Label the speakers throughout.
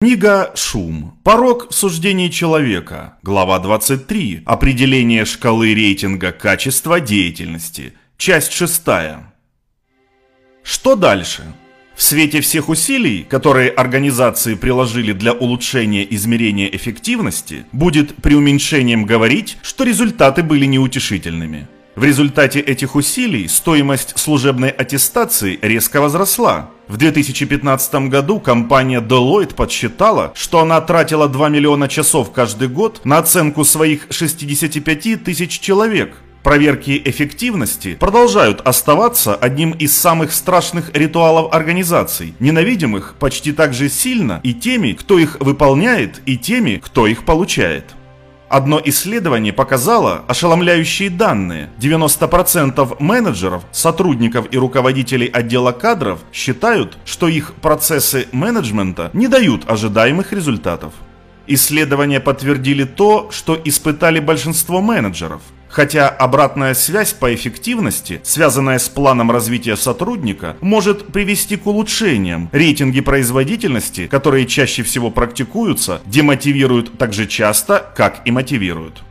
Speaker 1: Книга «Шум. Порог в суждении человека». Глава 23. Определение шкалы рейтинга качества деятельности. Часть 6. Что дальше? В свете всех усилий, которые организации приложили для улучшения измерения эффективности, будет преуменьшением говорить, что результаты были неутешительными. В результате этих усилий стоимость служебной аттестации резко возросла. В 2015 году компания Deloitte подсчитала, что она тратила 2 миллиона часов каждый год на оценку своих 65 тысяч человек. Проверки эффективности продолжают оставаться одним из самых страшных ритуалов организаций, ненавидимых почти так же сильно и теми, кто их выполняет, и теми, кто их получает. Одно исследование показало ошеломляющие данные. 90% менеджеров, сотрудников и руководителей отдела кадров считают, что их процессы менеджмента не дают ожидаемых результатов. Исследования подтвердили то, что испытали большинство менеджеров – Хотя обратная связь по эффективности, связанная с планом развития сотрудника, может привести к улучшениям. Рейтинги производительности, которые чаще всего практикуются, демотивируют так же часто, как и мотивируют.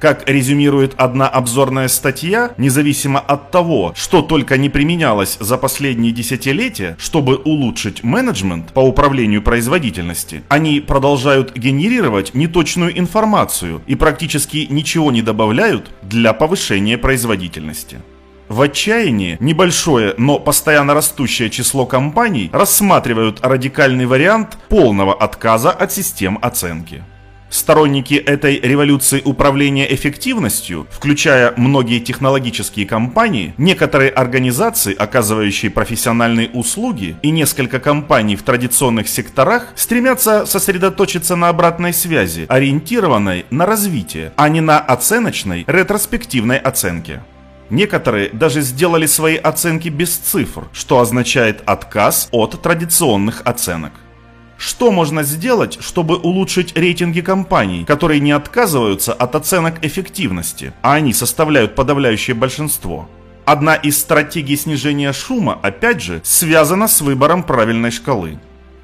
Speaker 1: Как резюмирует одна обзорная статья, независимо от того, что только не применялось за последние десятилетия, чтобы улучшить менеджмент по управлению производительности, они продолжают генерировать неточную информацию и практически ничего не добавляют для повышения производительности. В отчаянии небольшое, но постоянно растущее число компаний рассматривают радикальный вариант полного отказа от систем оценки. Сторонники этой революции управления эффективностью, включая многие технологические компании, некоторые организации, оказывающие профессиональные услуги, и несколько компаний в традиционных секторах стремятся сосредоточиться на обратной связи, ориентированной на развитие, а не на оценочной, ретроспективной оценке. Некоторые даже сделали свои оценки без цифр, что означает отказ от традиционных оценок. Что можно сделать, чтобы улучшить рейтинги компаний, которые не отказываются от оценок эффективности, а они составляют подавляющее большинство? Одна из стратегий снижения шума, опять же, связана с выбором правильной шкалы.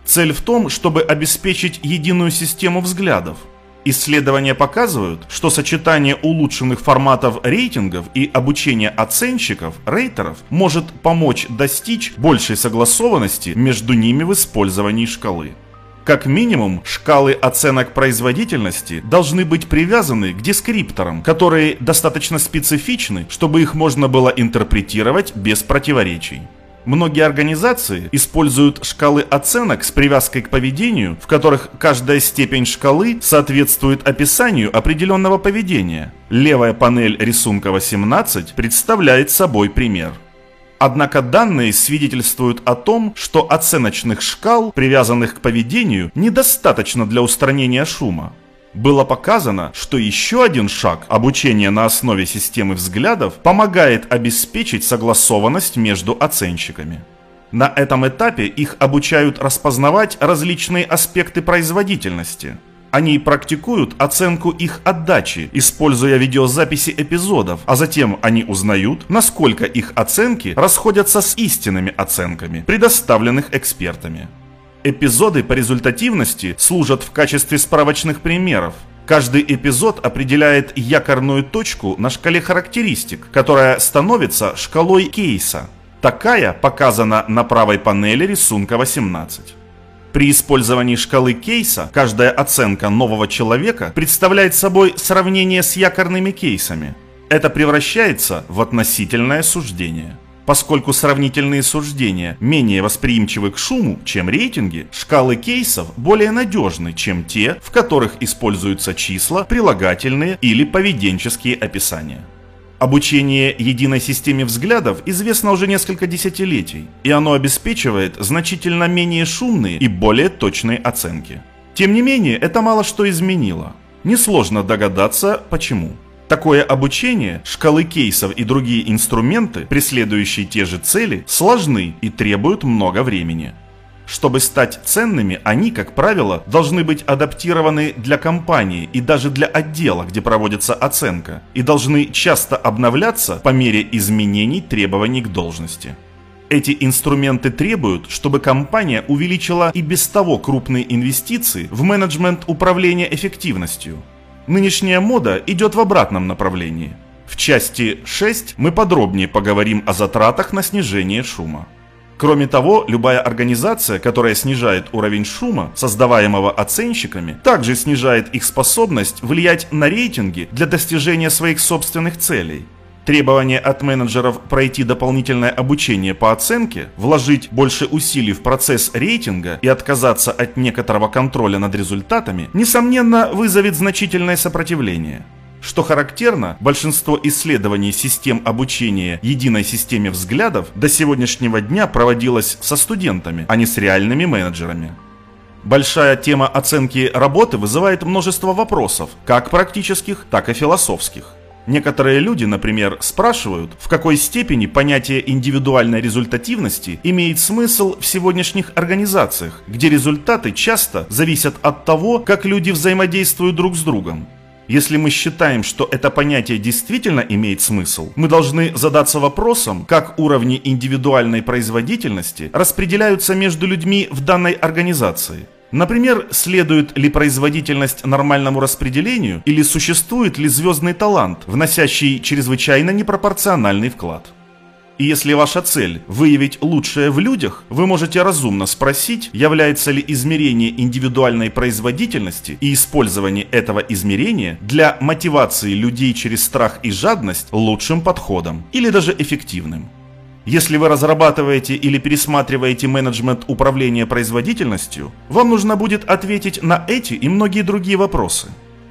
Speaker 1: Цель в том, чтобы обеспечить единую систему взглядов. Исследования показывают, что сочетание улучшенных форматов рейтингов и обучения оценщиков, рейтеров, может помочь достичь большей согласованности между ними в использовании шкалы. Как минимум, шкалы оценок производительности должны быть привязаны к дескрипторам, которые достаточно специфичны, чтобы их можно было интерпретировать без противоречий. Многие организации используют шкалы оценок с привязкой к поведению, в которых каждая степень шкалы соответствует описанию определенного поведения. Левая панель рисунка 18 представляет собой пример. Однако данные свидетельствуют о том, что оценочных шкал, привязанных к поведению, недостаточно для устранения шума. Было показано, что еще один шаг обучения на основе системы взглядов помогает обеспечить согласованность между оценщиками. На этом этапе их обучают распознавать различные аспекты производительности – они практикуют оценку их отдачи, используя видеозаписи эпизодов, а затем они узнают, насколько их оценки расходятся с истинными оценками, предоставленных экспертами. Эпизоды по результативности служат в качестве справочных примеров. Каждый эпизод определяет якорную точку на шкале характеристик, которая становится шкалой кейса. Такая показана на правой панели рисунка 18. При использовании шкалы кейса каждая оценка нового человека представляет собой сравнение с якорными кейсами. Это превращается в относительное суждение. Поскольку сравнительные суждения менее восприимчивы к шуму, чем рейтинги, шкалы кейсов более надежны, чем те, в которых используются числа, прилагательные или поведенческие описания. Обучение единой системе взглядов известно уже несколько десятилетий, и оно обеспечивает значительно менее шумные и более точные оценки. Тем не менее, это мало что изменило. Несложно догадаться, почему. Такое обучение, шкалы кейсов и другие инструменты, преследующие те же цели, сложны и требуют много времени. Чтобы стать ценными, они, как правило, должны быть адаптированы для компании и даже для отдела, где проводится оценка, и должны часто обновляться по мере изменений требований к должности. Эти инструменты требуют, чтобы компания увеличила и без того крупные инвестиции в менеджмент управления эффективностью. Нынешняя мода идет в обратном направлении. В части 6 мы подробнее поговорим о затратах на снижение шума. Кроме того, любая организация, которая снижает уровень шума, создаваемого оценщиками, также снижает их способность влиять на рейтинги для достижения своих собственных целей. Требование от менеджеров пройти дополнительное обучение по оценке, вложить больше усилий в процесс рейтинга и отказаться от некоторого контроля над результатами, несомненно, вызовет значительное сопротивление. Что характерно, большинство исследований систем обучения единой системе взглядов до сегодняшнего дня проводилось со студентами, а не с реальными менеджерами. Большая тема оценки работы вызывает множество вопросов, как практических, так и философских. Некоторые люди, например, спрашивают, в какой степени понятие индивидуальной результативности имеет смысл в сегодняшних организациях, где результаты часто зависят от того, как люди взаимодействуют друг с другом. Если мы считаем, что это понятие действительно имеет смысл, мы должны задаться вопросом, как уровни индивидуальной производительности распределяются между людьми в данной организации. Например, следует ли производительность нормальному распределению или существует ли звездный талант, вносящий чрезвычайно непропорциональный вклад. И если ваша цель – выявить лучшее в людях, вы можете разумно спросить, является ли измерение индивидуальной производительности и использование этого измерения для мотивации людей через страх и жадность лучшим подходом или даже эффективным. Если вы разрабатываете или пересматриваете менеджмент управления производительностью, вам нужно будет ответить на эти и многие другие вопросы.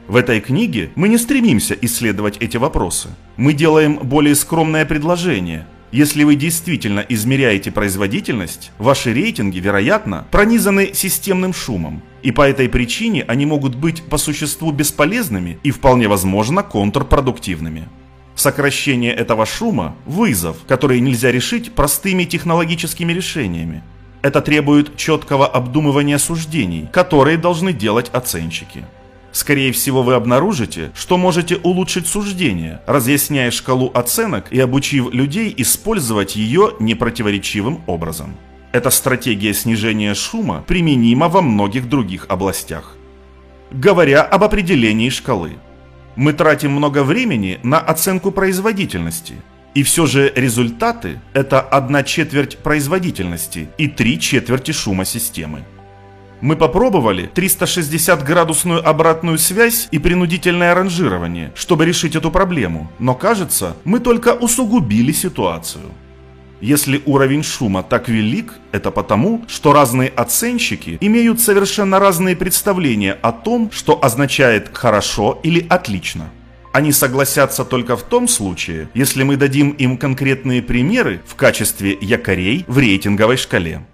Speaker 1: В этой книге мы не стремимся исследовать эти вопросы. Мы делаем более скромное предложение, если вы действительно измеряете производительность, ваши рейтинги, вероятно, пронизаны системным шумом, и по этой причине они могут быть по существу бесполезными и вполне возможно контрпродуктивными. Сокращение этого шума – вызов, который нельзя решить простыми технологическими решениями. Это требует четкого обдумывания суждений, которые должны делать оценщики. Скорее всего, вы обнаружите, что можете улучшить суждение, разъясняя шкалу оценок и обучив людей использовать ее непротиворечивым образом. Эта стратегия снижения шума применима во многих других областях. Говоря об определении шкалы, мы тратим много времени на оценку производительности, и все же результаты – это одна четверть производительности и три четверти шума системы. Мы попробовали 360-градусную обратную связь и принудительное ранжирование, чтобы решить эту проблему, но кажется, мы только усугубили ситуацию. Если уровень шума так велик, это потому, что разные оценщики имеют совершенно разные представления о том, что означает «хорошо» или «отлично». Они согласятся только в том случае, если мы дадим им конкретные примеры в качестве якорей в рейтинговой шкале.